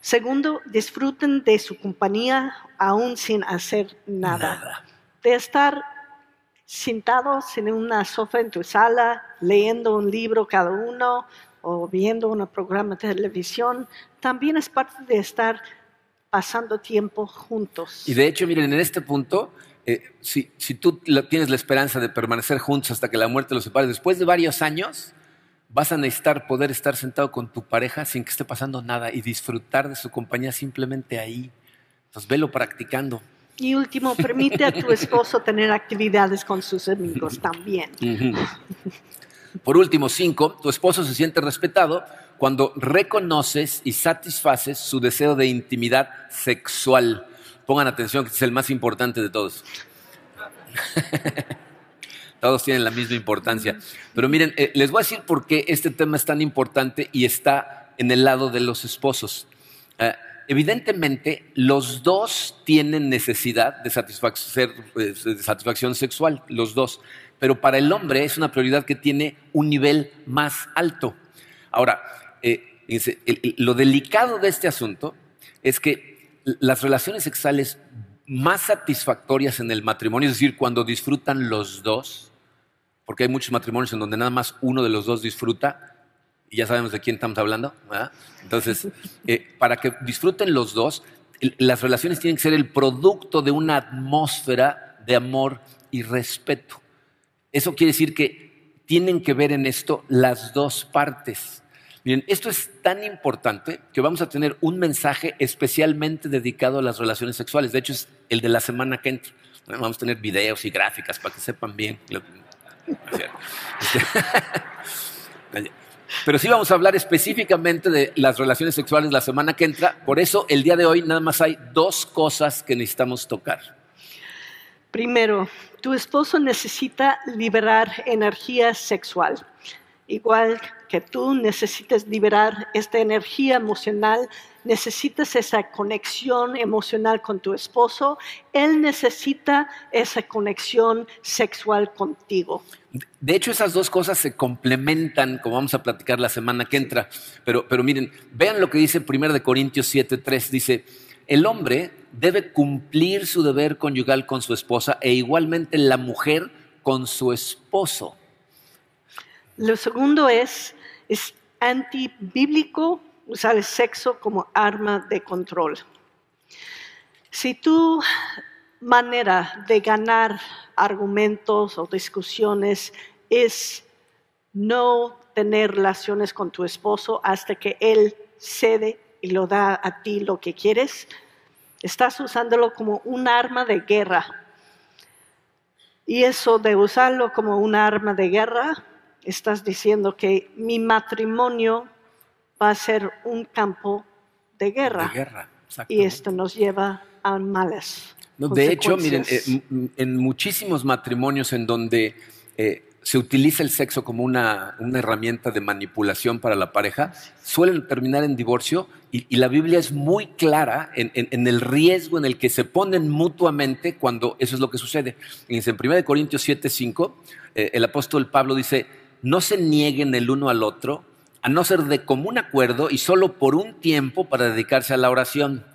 [SPEAKER 2] Segundo, disfruten de su compañía aún sin hacer nada. De estar sentados en una sofá en tu sala, leyendo un libro cada uno o viendo un programa de televisión, también es parte de estar pasando tiempo juntos.
[SPEAKER 1] Y de hecho, miren, en este punto, eh, si, si, tú tienes la esperanza de permanecer juntos hasta que la muerte los separe, después de varios años, vas a necesitar poder estar sentado con tu pareja sin que esté pasando nada y disfrutar de su compañía simplemente ahí. Entonces, velo practicando.
[SPEAKER 2] Y último, permite a tu esposo tener actividades con sus amigos también.
[SPEAKER 1] Por último, cinco, tu esposo se siente respetado cuando reconoces y satisfaces su deseo de intimidad sexual. Pongan atención, que es el más importante de todos. Todos tienen la misma importancia. Pero miren, eh, les voy a decir por qué este tema es tan importante y está en el lado de los esposos. Eh, evidentemente, los dos tienen necesidad de, eh, de satisfacción sexual, los dos. Pero para el hombre es una prioridad que tiene un nivel más alto. Ahora, lo delicado de este asunto es que las relaciones sexuales más satisfactorias en el matrimonio, es decir, cuando disfrutan los dos, porque hay muchos matrimonios en donde nada más uno de los dos disfruta, y ya sabemos de quién estamos hablando, Entonces, eh, para que disfruten los dos, las relaciones tienen que ser el producto de una atmósfera de amor y respeto. Eso quiere decir que tienen que ver en esto las dos partes. Miren, esto es tan importante que vamos a tener un mensaje especialmente dedicado a las relaciones sexuales. De hecho, es el de la semana que entra. Vamos a tener videos y gráficas para que sepan bien Pero sí vamos a hablar específicamente de las relaciones sexuales la semana que entra. Por eso el día de hoy nada más hay dos cosas que necesitamos tocar.
[SPEAKER 2] Primero, tu esposo necesita liberar energía sexual. Igual que tú necesitas liberar esta energía emocional, necesitas esa conexión emocional con tu esposo, él necesita esa conexión sexual contigo.
[SPEAKER 1] De hecho, esas dos cosas se complementan, como vamos a platicar la semana que entra. Pero, pero miren, vean lo que dice 1 Corintios 7:3. Dice, el hombre debe cumplir su deber conyugal con su esposa e igualmente la mujer con su esposo.
[SPEAKER 2] Lo segundo es, es antibíblico usar el sexo como arma de control. Si tu manera de ganar argumentos o discusiones es no tener relaciones con tu esposo hasta que él cede y lo da a ti lo que quieres, estás usándolo como un arma de guerra. Y eso de usarlo como un arma de guerra, estás diciendo que mi matrimonio va a ser un campo de guerra.
[SPEAKER 1] De guerra,
[SPEAKER 2] y esto nos lleva a males.
[SPEAKER 1] de hecho, miren, eh, en muchísimos matrimonios en donde eh, se utiliza el sexo como una, herramienta de manipulación para la pareja, suelen terminar en divorcio y, la Biblia es muy clara en, el riesgo en el que se ponen mutuamente cuando eso es lo que sucede. En 1 Corintios 7, 5, eh, el apóstol Pablo dice, no se nieguen el uno al otro, a no ser de común acuerdo y solo por un tiempo para dedicarse a la oración.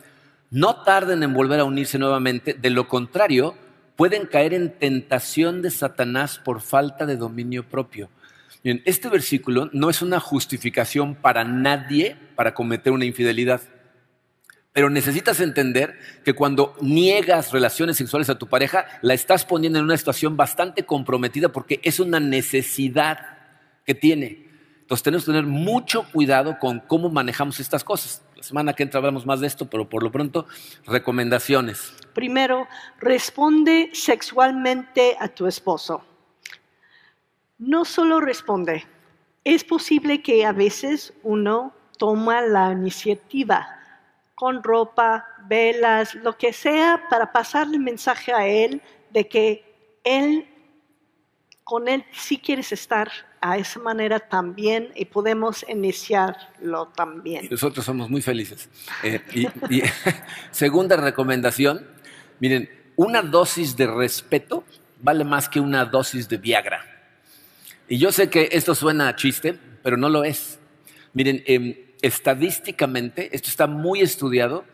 [SPEAKER 1] No tarden en volver a unirse nuevamente, de lo contrario, pueden caer en tentación de Satanás por falta de dominio propio. Bien, este versículo no es una justificación para nadie para cometer una infidelidad. Pero necesitas entender que cuando niegas relaciones sexuales a tu pareja, la estás poniendo en una situación bastante comprometida porque es una necesidad que tiene. Entonces tenemos que tener mucho cuidado con cómo manejamos estas cosas. La semana que entra hablamos más de esto, pero por lo pronto, recomendaciones.
[SPEAKER 2] Primero, responde sexualmente a tu esposo. No solo responde, es posible que a veces uno toma la iniciativa con ropa, velas, lo que sea, para pasarle mensaje a él de que él, con él sí quieres estar a esa manera también y podemos iniciarlo también.
[SPEAKER 1] nosotros somos muy felices. Eh, y segunda recomendación, Miren, una dosis de respeto vale más que una dosis de Viagra. Y yo sé que esto suena a chiste, pero no lo es. Miren, em, estadísticamente, esto está muy estudiado,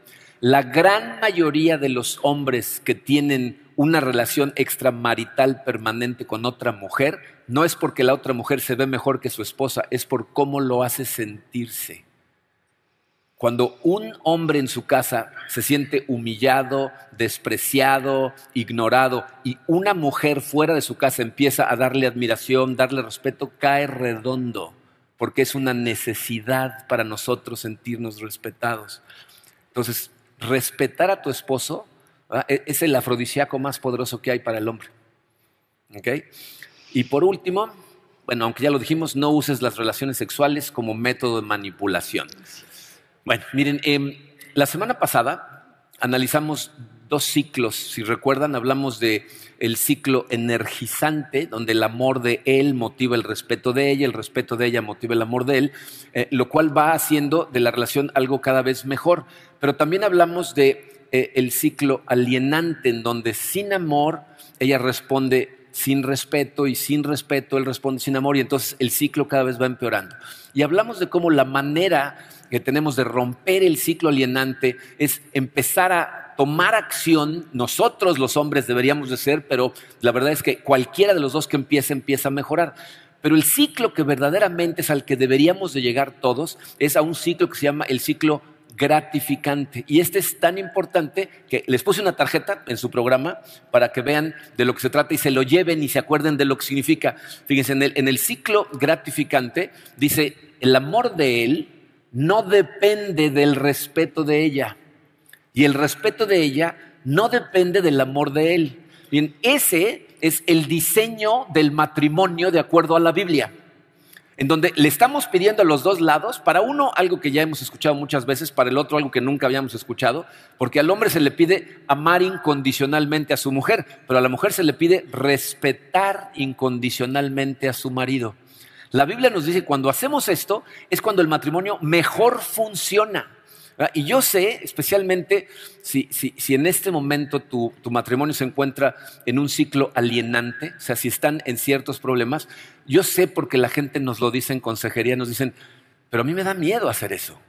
[SPEAKER 1] la gran mayoría de los hombres que tienen una relación extramarital permanente con otra mujer, no es porque la otra mujer se ve mejor que su esposa, es por cómo lo hace sentirse. Cuando un hombre en su casa se siente humillado, despreciado, ignorado, y una mujer fuera de su casa empieza a darle admiración, darle respeto, cae redondo, porque es una necesidad para nosotros sentirnos respetados. Entonces, respetar a tu esposo e, es el afrodisíaco más poderoso que hay para el hombre. Y por último, bueno, aunque ya lo dijimos, no uses las relaciones sexuales como método de manipulación. Bueno, miren, em, la semana pasada analizamos dos ciclos. Si recuerdan, hablamos de ciclo energizante, donde el amor de él motiva el respeto de ella, el respeto de ella motiva el amor de él, eh, lo cual va haciendo de la relación algo cada vez mejor. Pero también hablamos de eh, el ciclo alienante, en donde sin amor ella responde sin respeto y sin respeto él responde sin amor y entonces el ciclo cada vez va empeorando. Y hablamos de cómo la manera que tenemos de romper el ciclo alienante es empezar a tomar acción. Nosotros los hombres deberíamos de ser, pero la verdad es que cualquiera de los dos que empiece empieza a mejorar. Pero el ciclo que verdaderamente es al que deberíamos de llegar todos es a un ciclo que se llama el ciclo gratificante. Y este es tan importante que les puse una tarjeta en su programa para que vean de lo que se trata y se lo lleven y se acuerden de lo que significa. Fíjense, en el, en el ciclo gratificante dice, el amor de él no depende del respeto de ella. Y el respeto de ella no depende del amor de él. Bien, ese es el diseño del matrimonio de acuerdo a la Biblia, en donde le estamos pidiendo a los dos lados, para uno algo que ya hemos escuchado muchas veces, para el otro algo que nunca habíamos escuchado, porque al hombre se le pide amar incondicionalmente a su mujer, pero a la mujer se le pide respetar incondicionalmente a su marido. La Biblia nos dice cuando hacemos esto es cuando el matrimonio mejor funciona. Y yo sé, especialmente si, si, en este momento tu, tu, matrimonio se encuentra en un ciclo alienante, o sea, si están en ciertos problemas, yo sé porque la gente nos lo dice en consejería, nos dicen, pero a mí me da miedo hacer eso.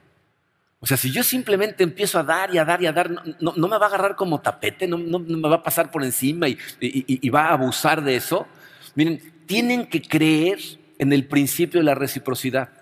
[SPEAKER 1] O sea, si yo simplemente empiezo a dar y a dar y a dar, no, me va a agarrar como tapete, no, me va a pasar por encima y, y va a abusar de eso. Miren, tienen que creer en el principio de la reciprocidad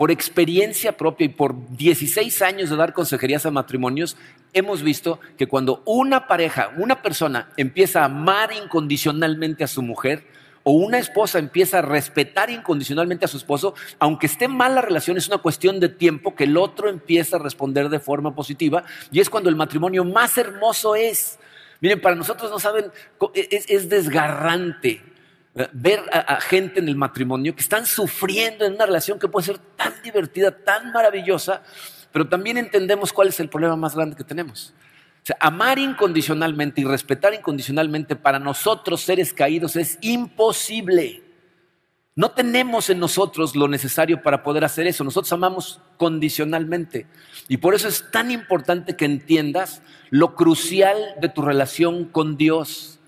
[SPEAKER 1] por experiencia propia y por 16 años de dar consejerías a matrimonios, hemos visto que cuando una pareja, una persona empieza a amar incondicionalmente a su mujer, o una esposa empieza a respetar incondicionalmente a su esposo, aunque esté mal la relación, es una cuestión de tiempo que el otro empieza a responder de forma positiva y es cuando el matrimonio más hermoso es. Miren, para nosotros no saben, es desgarrante eh, ver a, gente en el matrimonio que están sufriendo en una relación que puede ser tan divertida, tan maravillosa, pero también entendemos cuál es el problema más grande que tenemos. O sea, amar incondicionalmente y respetar incondicionalmente para nosotros seres caídos es imposible. No tenemos en nosotros lo necesario para poder hacer eso. Nosotros amamos condicionalmente. Y por eso es tan importante que entiendas lo crucial de tu relación con Dios.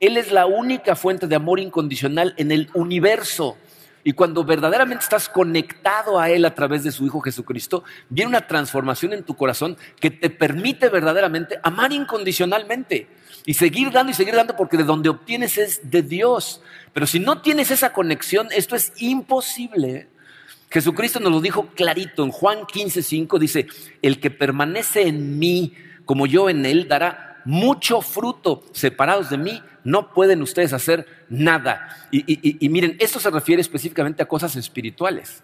[SPEAKER 1] Él es la única fuente de amor incondicional en el universo. Y cuando verdaderamente estás conectado a Él a través de su Hijo Jesucristo, viene una transformación en tu corazón que te permite verdaderamente amar incondicionalmente y seguir dando y seguir dando porque de donde obtienes es de Dios. Pero si no tienes esa conexión, esto es imposible. Jesucristo nos lo dijo clarito en Juan 15:5, dice, el que permanece en mí como yo en Él dará mucho fruto. Separados de mí, no pueden ustedes hacer nada. Y, miren, esto se refiere específicamente a cosas espirituales.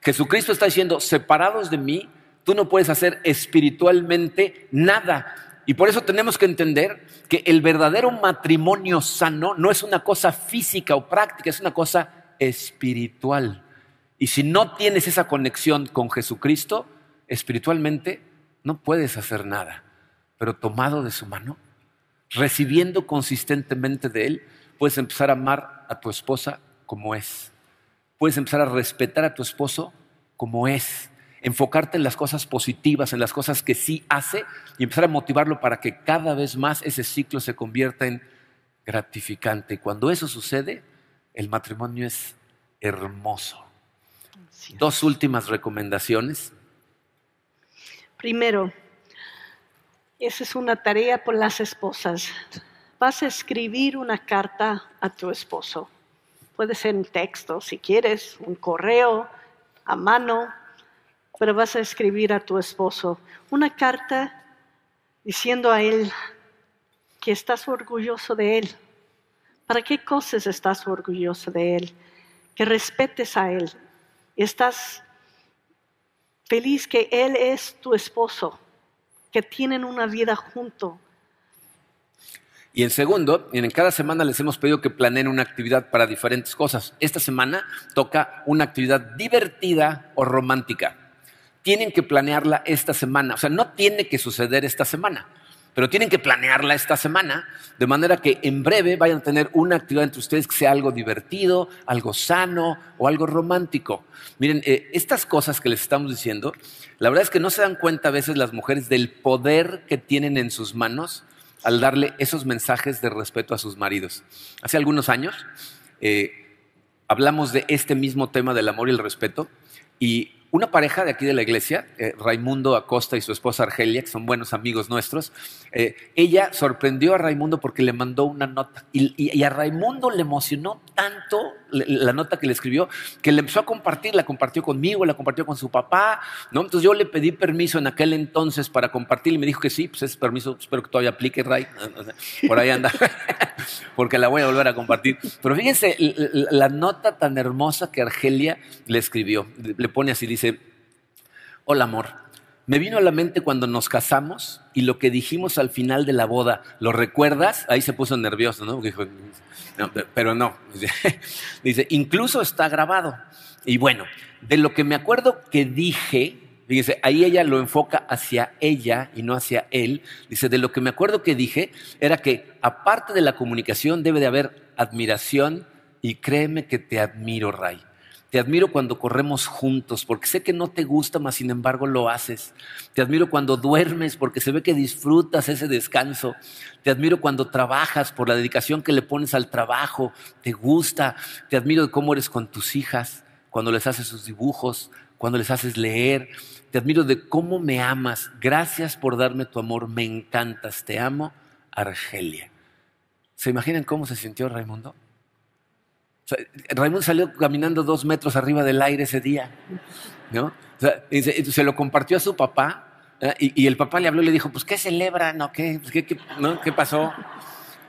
[SPEAKER 1] Jesucristo está diciendo, separados de mí, tú no puedes hacer espiritualmente nada. Y por eso tenemos que entender que el verdadero matrimonio sano no es una cosa física o práctica, es una cosa espiritual. Y si no tienes esa conexión con Jesucristo, espiritualmente no puedes hacer nada pero tomado de su mano, recibiendo consistentemente de Él, puedes empezar a amar a tu esposa como es. Puedes empezar a respetar a tu esposo como es. Enfocarte en las cosas positivas, en las cosas que sí hace y empezar a motivarlo para que cada vez más ese ciclo se convierta en gratificante. Y cuando eso sucede, el matrimonio es hermoso. Dos últimas recomendaciones.
[SPEAKER 2] Primero, esa es una tarea por las esposas. Vas a escribir una carta a tu esposo. Puede ser un texto, si quieres, un correo, a mano, pero vas a escribir a tu esposo una carta diciendo a él que estás orgulloso de él. ¿Para qué cosas estás orgulloso de él? Que respetes a él. Estás feliz que él es tu esposo que tienen una vida junto.
[SPEAKER 1] Y en segundo, en cada semana les hemos pedido que planeen una actividad para diferentes cosas. Esta semana toca una actividad divertida o romántica. Tienen que planearla esta semana. O sea, no tiene que suceder esta semana pero tienen que planearla esta semana, de manera que en breve vayan a tener una actividad entre ustedes que sea algo divertido, algo sano o algo romántico. Miren, eh, estas cosas que les estamos diciendo, la verdad es que no se dan cuenta a veces las mujeres del poder que tienen en sus manos al darle esos mensajes de respeto a sus maridos. Hace algunos años eh, hablamos de este mismo tema del amor y el respeto y una pareja de aquí de la iglesia, eh, Raimundo Acosta y su esposa Argelia, que son buenos amigos nuestros, eh, ella sorprendió a Raimundo porque le mandó una nota y, a Raimundo le emocionó tanto la nota que le escribió que le empezó a compartir, la compartió conmigo, la compartió con su papá, ¿no? Entonces yo le pedí permiso en aquel entonces para compartir y me dijo que sí, pues ese permiso espero que todavía aplique, Ray, por ahí anda, porque la voy a volver a compartir. Pero fíjense la nota tan hermosa que Argelia le escribió, le pone así, dice, hola amor. Me vino a la mente cuando nos casamos y lo que dijimos al final de la boda, ¿lo recuerdas? Ahí se puso nervioso, ¿no? pero no. Dice, incluso está grabado. Y bueno, de lo que me acuerdo que dije, fíjese, ahí ella lo enfoca hacia ella y no hacia él. Dice, de lo que me acuerdo que dije era que aparte de la comunicación debe de haber admiración y créeme que te admiro, Ray. Te admiro cuando corremos juntos, porque sé que no te gusta, mas sin embargo lo haces. Te admiro cuando duermes, porque se ve que disfrutas ese descanso. Te admiro cuando trabajas por la dedicación que le pones al trabajo. Te gusta. Te admiro de cómo eres con tus hijas, cuando les haces sus dibujos, cuando les haces leer. Te admiro de cómo me amas. Gracias por darme tu amor. Me encantas. Te amo, Argelia. ¿Se imaginan cómo se sintió Raimundo? Raimundo salió caminando dos metros arriba del aire ese día. ¿no? se, lo compartió a su papá y, el papá le habló y le dijo, pues ¿qué celebran o qué, pues, qué, ¿no? ¿qué pasó?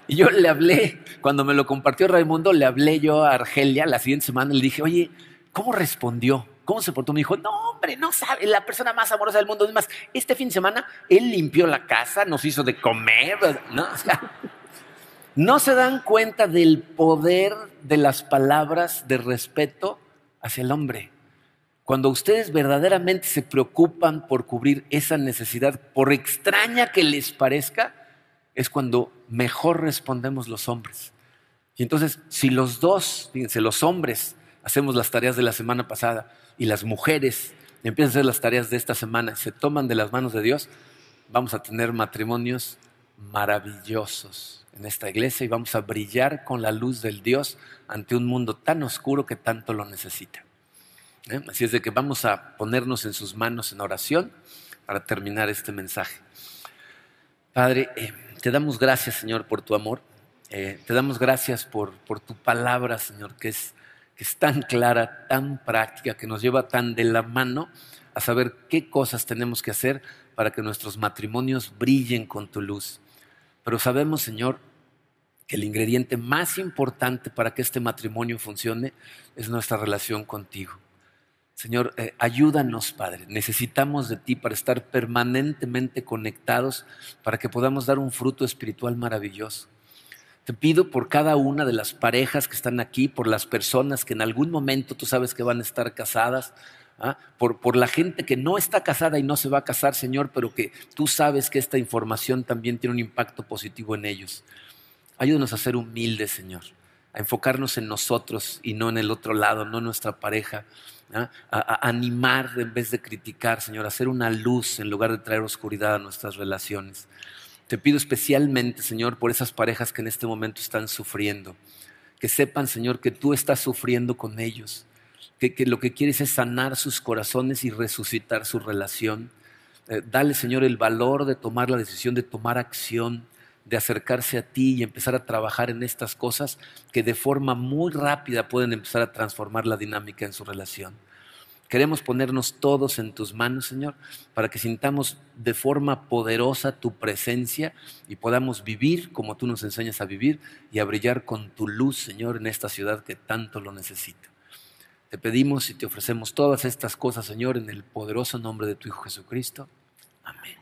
[SPEAKER 1] Y yo le hablé, cuando me lo compartió Raimundo, le hablé yo a Argelia la siguiente semana y le dije, oye, ¿cómo respondió? ¿Cómo se portó? Me dijo, no, hombre, no sabe, la persona más amorosa del mundo. Es más, este fin de semana él limpió la casa, nos hizo de comer, ¿no? O sea, no se dan cuenta del poder de las palabras de respeto hacia el hombre. Cuando ustedes verdaderamente se preocupan por cubrir esa necesidad, por extraña que les parezca, es cuando mejor respondemos los hombres. Y entonces, si los dos, fíjense, los hombres hacemos las tareas de la semana pasada y las mujeres empiezan a hacer las tareas de esta semana, se toman de las manos de Dios, vamos a tener matrimonios maravillosos en esta iglesia y vamos a brillar con la luz del Dios ante un mundo tan oscuro que tanto lo necesita. ¿Eh? Así es de que vamos a ponernos en sus manos en oración para terminar este mensaje. Padre, eh, te damos gracias, Señor, por tu amor. Eh, te damos gracias por, por, tu palabra, Señor, que es, que es tan clara, tan práctica, que nos lleva tan de la mano a saber qué cosas tenemos que hacer para que nuestros matrimonios brillen con tu luz. Pero sabemos, Señor, que el ingrediente más importante para que este matrimonio funcione es nuestra relación contigo. Señor, eh, ayúdanos, Padre. Necesitamos de ti para estar permanentemente conectados, para que podamos dar un fruto espiritual maravilloso. Te pido por cada una de las parejas que están aquí, por las personas que en algún momento tú sabes que van a estar casadas, ¿ah? por, por la gente que no está casada y no se va a casar, Señor, pero que tú sabes que esta información también tiene un impacto positivo en ellos. Ayúdanos a ser humildes, Señor, a enfocarnos en nosotros y no en el otro lado, no en nuestra pareja, ¿ah? a, animar en vez de criticar, Señor, a hacer una luz en lugar de traer oscuridad a nuestras relaciones. Te pido especialmente, Señor, por esas parejas que en este momento están sufriendo, que sepan, Señor, que tú estás sufriendo con ellos, que, lo que quieres es sanar sus corazones y resucitar su relación. Eh, dale, Señor, el valor de tomar la decisión, de tomar acción de acercarse a ti y empezar a trabajar en estas cosas que de forma muy rápida pueden empezar a transformar la dinámica en su relación. Queremos ponernos todos en tus manos, Señor, para que sintamos de forma poderosa tu presencia y podamos vivir como tú nos enseñas a vivir y a brillar con tu luz, Señor, en esta ciudad que tanto lo necesita. Te pedimos y te ofrecemos todas estas cosas, Señor, en el poderoso nombre de tu Hijo Jesucristo. Amén.